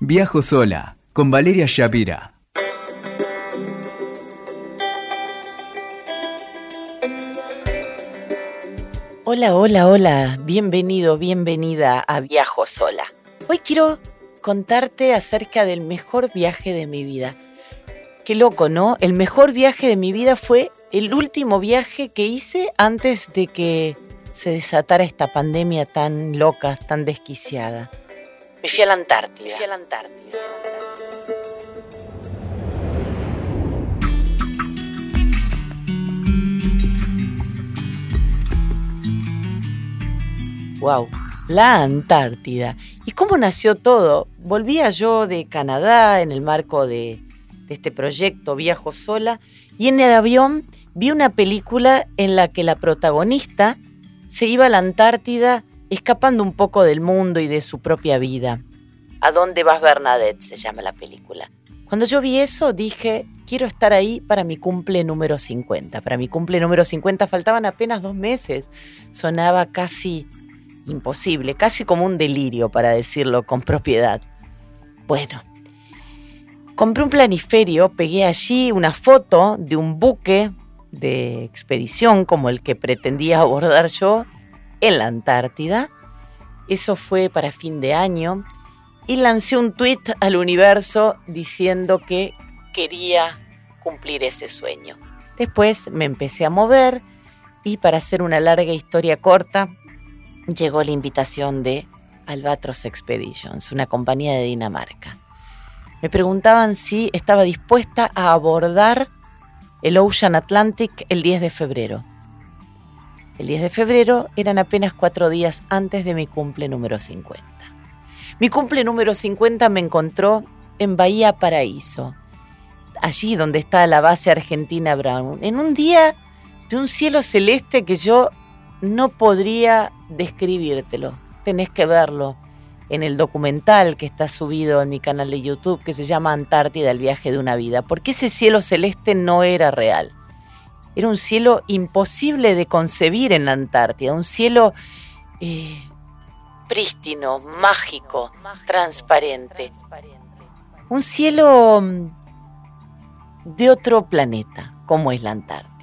Viajo sola con Valeria Shapira. Hola, hola, hola. Bienvenido, bienvenida a Viajo sola. Hoy quiero contarte acerca del mejor viaje de mi vida. Qué loco, ¿no? El mejor viaje de mi vida fue el último viaje que hice antes de que se desatara esta pandemia tan loca, tan desquiciada. Me fui a la Antártida. Me fui a la Antártida. Wow, la Antártida. ¿Y cómo nació todo? Volvía yo de Canadá en el marco de, de este proyecto Viajo Sola y en el avión vi una película en la que la protagonista se iba a la Antártida escapando un poco del mundo y de su propia vida. ¿A dónde vas Bernadette? se llama la película. Cuando yo vi eso dije, quiero estar ahí para mi cumple número 50. Para mi cumple número 50 faltaban apenas dos meses. Sonaba casi imposible, casi como un delirio para decirlo con propiedad. Bueno, compré un planiferio, pegué allí una foto de un buque de expedición como el que pretendía abordar yo en la Antártida. Eso fue para fin de año y lancé un tweet al universo diciendo que quería cumplir ese sueño. Después me empecé a mover y para hacer una larga historia corta, llegó la invitación de Albatros Expeditions, una compañía de Dinamarca. Me preguntaban si estaba dispuesta a abordar el Ocean Atlantic el 10 de febrero. El 10 de febrero eran apenas cuatro días antes de mi cumple número 50. Mi cumple número 50 me encontró en Bahía Paraíso, allí donde está la base argentina Brown, en un día de un cielo celeste que yo no podría describírtelo. Tenés que verlo en el documental que está subido en mi canal de YouTube que se llama Antártida, el viaje de una vida, porque ese cielo celeste no era real. Era un cielo imposible de concebir en la Antártida, un cielo eh, prístino, mágico, transparente. Un cielo mm, de otro planeta, como es la Antártida.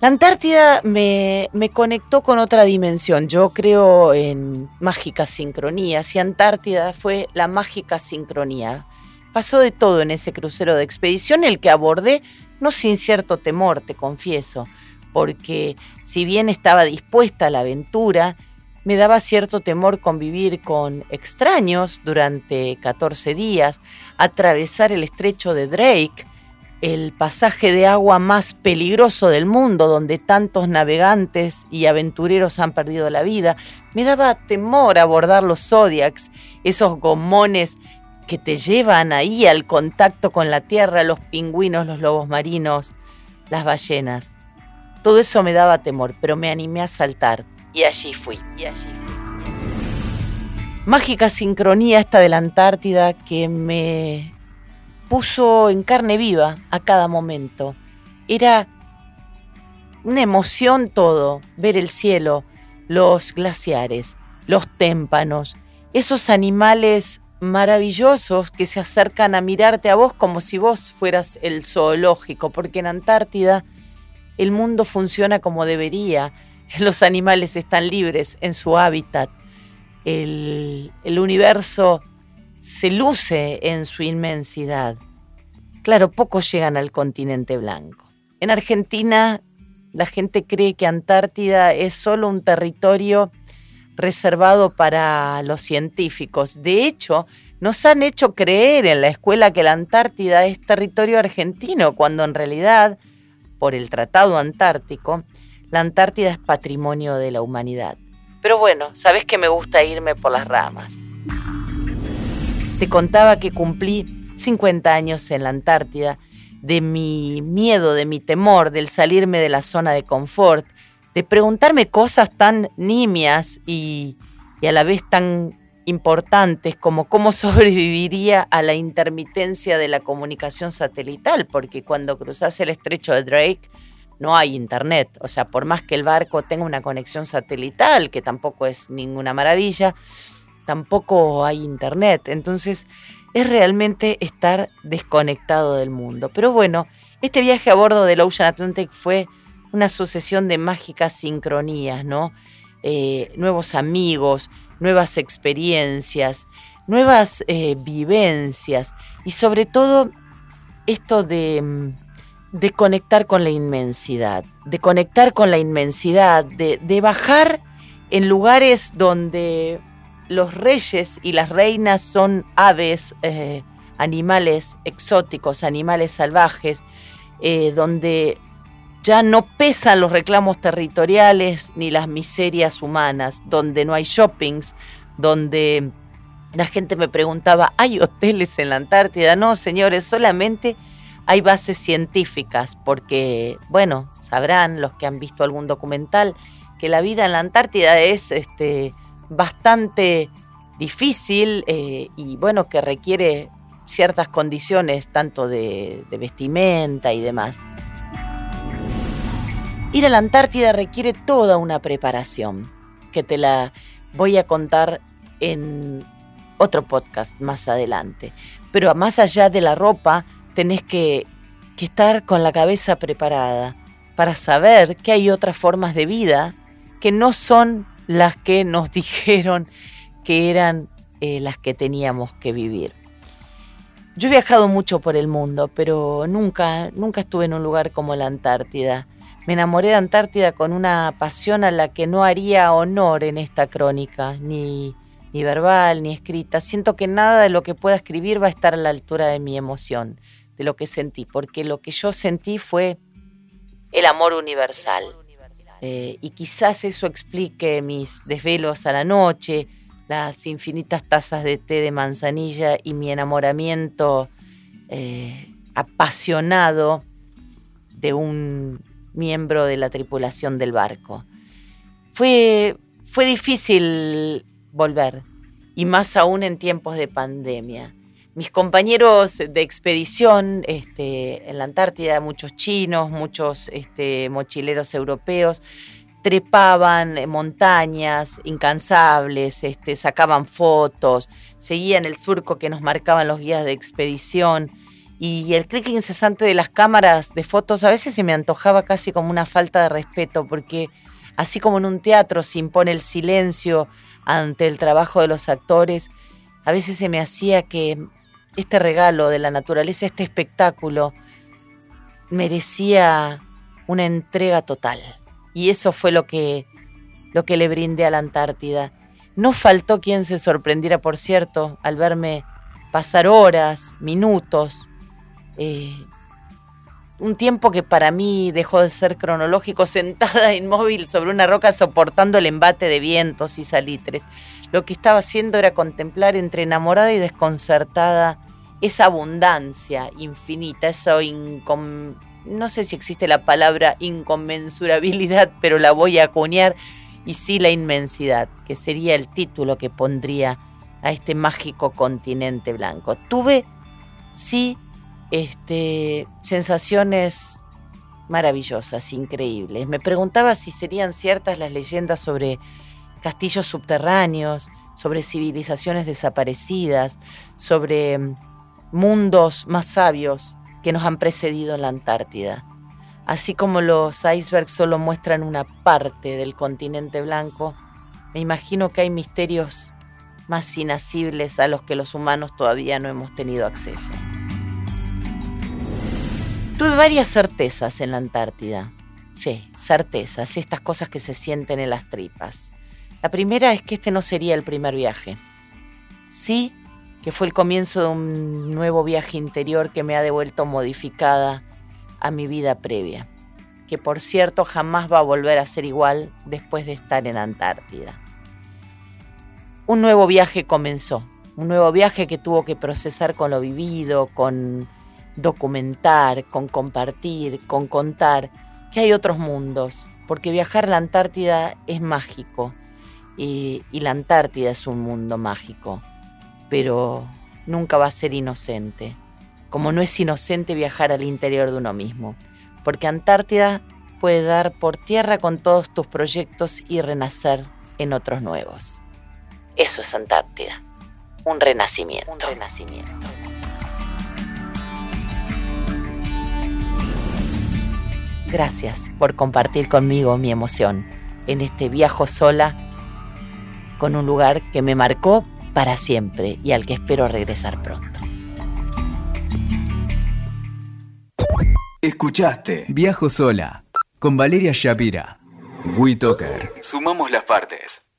La Antártida me, conectó con otra dimensión. Yo creo en mágicas sincronías y Antártida fue la mágica sincronía. Pasó de todo en ese crucero de expedición, el que abordé, no sin cierto temor, te confieso, porque si bien estaba dispuesta a la aventura, me daba cierto temor convivir con extraños durante 14 días, atravesar el estrecho de Drake, el pasaje de agua más peligroso del mundo, donde tantos navegantes y aventureros han perdido la vida. Me daba temor abordar los Zodiacs, esos gomones que te llevan ahí al contacto con la tierra, los pingüinos, los lobos marinos, las ballenas. Todo eso me daba temor, pero me animé a saltar y allí fui. Y allí. Mágica sincronía esta de la Antártida que me puso en carne viva a cada momento. Era una emoción todo, ver el cielo, los glaciares, los témpanos, esos animales maravillosos que se acercan a mirarte a vos como si vos fueras el zoológico, porque en Antártida el mundo funciona como debería, los animales están libres en su hábitat, el, el universo se luce en su inmensidad. Claro, pocos llegan al continente blanco. En Argentina, la gente cree que Antártida es solo un territorio reservado para los científicos. De hecho, nos han hecho creer en la escuela que la Antártida es territorio argentino, cuando en realidad, por el Tratado Antártico, la Antártida es patrimonio de la humanidad. Pero bueno, sabes que me gusta irme por las ramas. Te contaba que cumplí 50 años en la Antártida, de mi miedo, de mi temor, del salirme de la zona de confort, de preguntarme cosas tan nimias y, a la vez tan importantes como cómo sobreviviría a la intermitencia de la comunicación satelital, porque cuando cruzas el estrecho de Drake no hay internet, o sea, por más que el barco tenga una conexión satelital, que tampoco es ninguna maravilla, tampoco hay internet. Entonces es realmente estar desconectado del mundo. Pero bueno, este viaje a bordo del Ocean Atlantic fue una sucesión de mágicas sincronías, ¿no? Eh, nuevos amigos, nuevas experiencias, nuevas eh, vivencias y sobre todo esto de, mm, de, conectar con la inmensidad, de conectar con la inmensidad, de, de bajar en lugares donde los reyes y las reinas son aves, eh, animales exóticos, animales salvajes, donde ya no pesan los reclamos territoriales ni las miserias humanas, donde no hay shoppings, donde la gente me preguntaba, ¿hay hoteles en la Antártida? No, señores, solamente hay bases científicas, porque, bueno, sabrán los que han visto algún documental que la vida en la Antártida es este, bastante difícil eh, y bueno, que requiere ciertas condiciones tanto de, de vestimenta y demás. Ir a la Antártida requiere toda una preparación, que te la voy a contar en otro podcast más adelante. Pero más allá de la ropa, tenés que, que estar con la cabeza preparada para saber que hay otras formas de vida que no son las que nos dijeron que eran eh, las que teníamos que vivir. Yo he viajado mucho por el mundo, pero nunca, nunca estuve en un lugar como la Antártida. Me enamoré de Antártida con una pasión a la que no haría honor en esta crónica, ni, ni verbal, ni escrita. Siento que nada de lo que pueda escribir va a estar a la altura de mi emoción, de lo que sentí, porque lo que yo sentí fue el amor universal. Eh, y quizás eso explique mis desvelos a la noche, las infinitas tazas de té de manzanilla y mi enamoramiento eh, apasionado de un miembro de la tripulación del barco. Fue, fue difícil volver, y más aún en tiempos de pandemia. Mis compañeros de expedición este, en la Antártida, muchos chinos, muchos este, mochileros europeos, trepaban montañas incansables, este, sacaban fotos, seguían el surco que nos marcaban los guías de expedición y el clic incesante de las cámaras de fotos a veces se me antojaba casi como una falta de respeto porque así como en un teatro se impone el silencio ante el trabajo de los actores, a veces se me hacía que este regalo de la naturaleza, este espectáculo, merecía una entrega total. Y eso fue lo que, lo que le brindé a la Antártida. No faltó quien se sorprendiera, por cierto, al verme pasar horas, minutos, eh, un tiempo que para mí dejó de ser cronológico, sentada inmóvil sobre una roca soportando el embate de vientos y salitres. Lo que estaba haciendo era contemplar entre enamorada y desconcertada esa abundancia infinita, eso incom no sé si existe la palabra inconmensurabilidad, pero la voy a acuñar, y sí la inmensidad, que sería el título que pondría a este mágico continente blanco. Tuve, sí, este, sensaciones maravillosas, increíbles. Me preguntaba si serían ciertas las leyendas sobre castillos subterráneos, sobre civilizaciones desaparecidas, sobre mm, mundos más sabios que nos han precedido en la Antártida. Así como los icebergs solo muestran una parte del continente blanco, me imagino que hay misterios más inacibles a los que los humanos todavía no hemos tenido acceso. Tuve varias certezas en la Antártida. Sí, certezas, estas cosas que se sienten en las tripas. La primera es que este no sería el primer viaje. Sí, que fue el comienzo de un nuevo viaje interior que me ha devuelto modificada a mi vida previa, que por cierto jamás va a volver a ser igual después de estar en Antártida. Un nuevo viaje comenzó, un nuevo viaje que tuvo que procesar con lo vivido, con documentar, con compartir, con contar que hay otros mundos, porque viajar a la Antártida es mágico y, la Antártida es un mundo mágico pero nunca va a ser inocente, como no es inocente viajar al interior de uno mismo, porque Antártida puede dar por tierra con todos tus proyectos y renacer en otros nuevos. Eso es Antártida. Un renacimiento. Gracias por compartir conmigo mi emoción en este viajo sola con un lugar que me marcó para siempre y al que espero regresar pronto. Escuchaste Viajo sola con Valeria Shapira. WeToker. Sumamos las partes.